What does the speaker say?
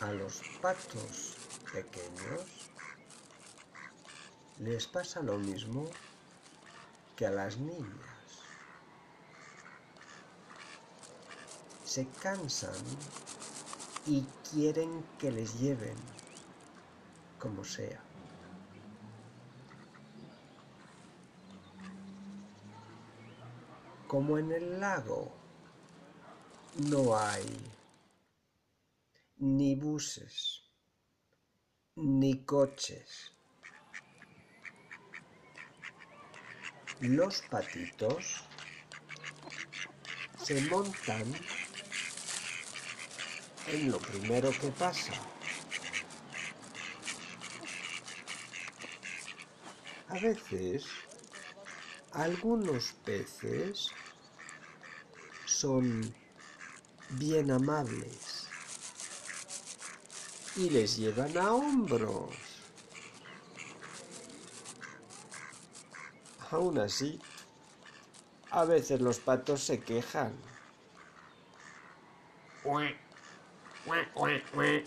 A los patos pequeños les pasa lo mismo que a las niñas. Se cansan y quieren que les lleven como sea. Como en el lago no hay ni buses, ni coches. Los patitos se montan en lo primero que pasa. A veces, algunos peces son bien amables y les llevan a hombros. Aún así, a veces los patos se quejan. Wait, wait, wait.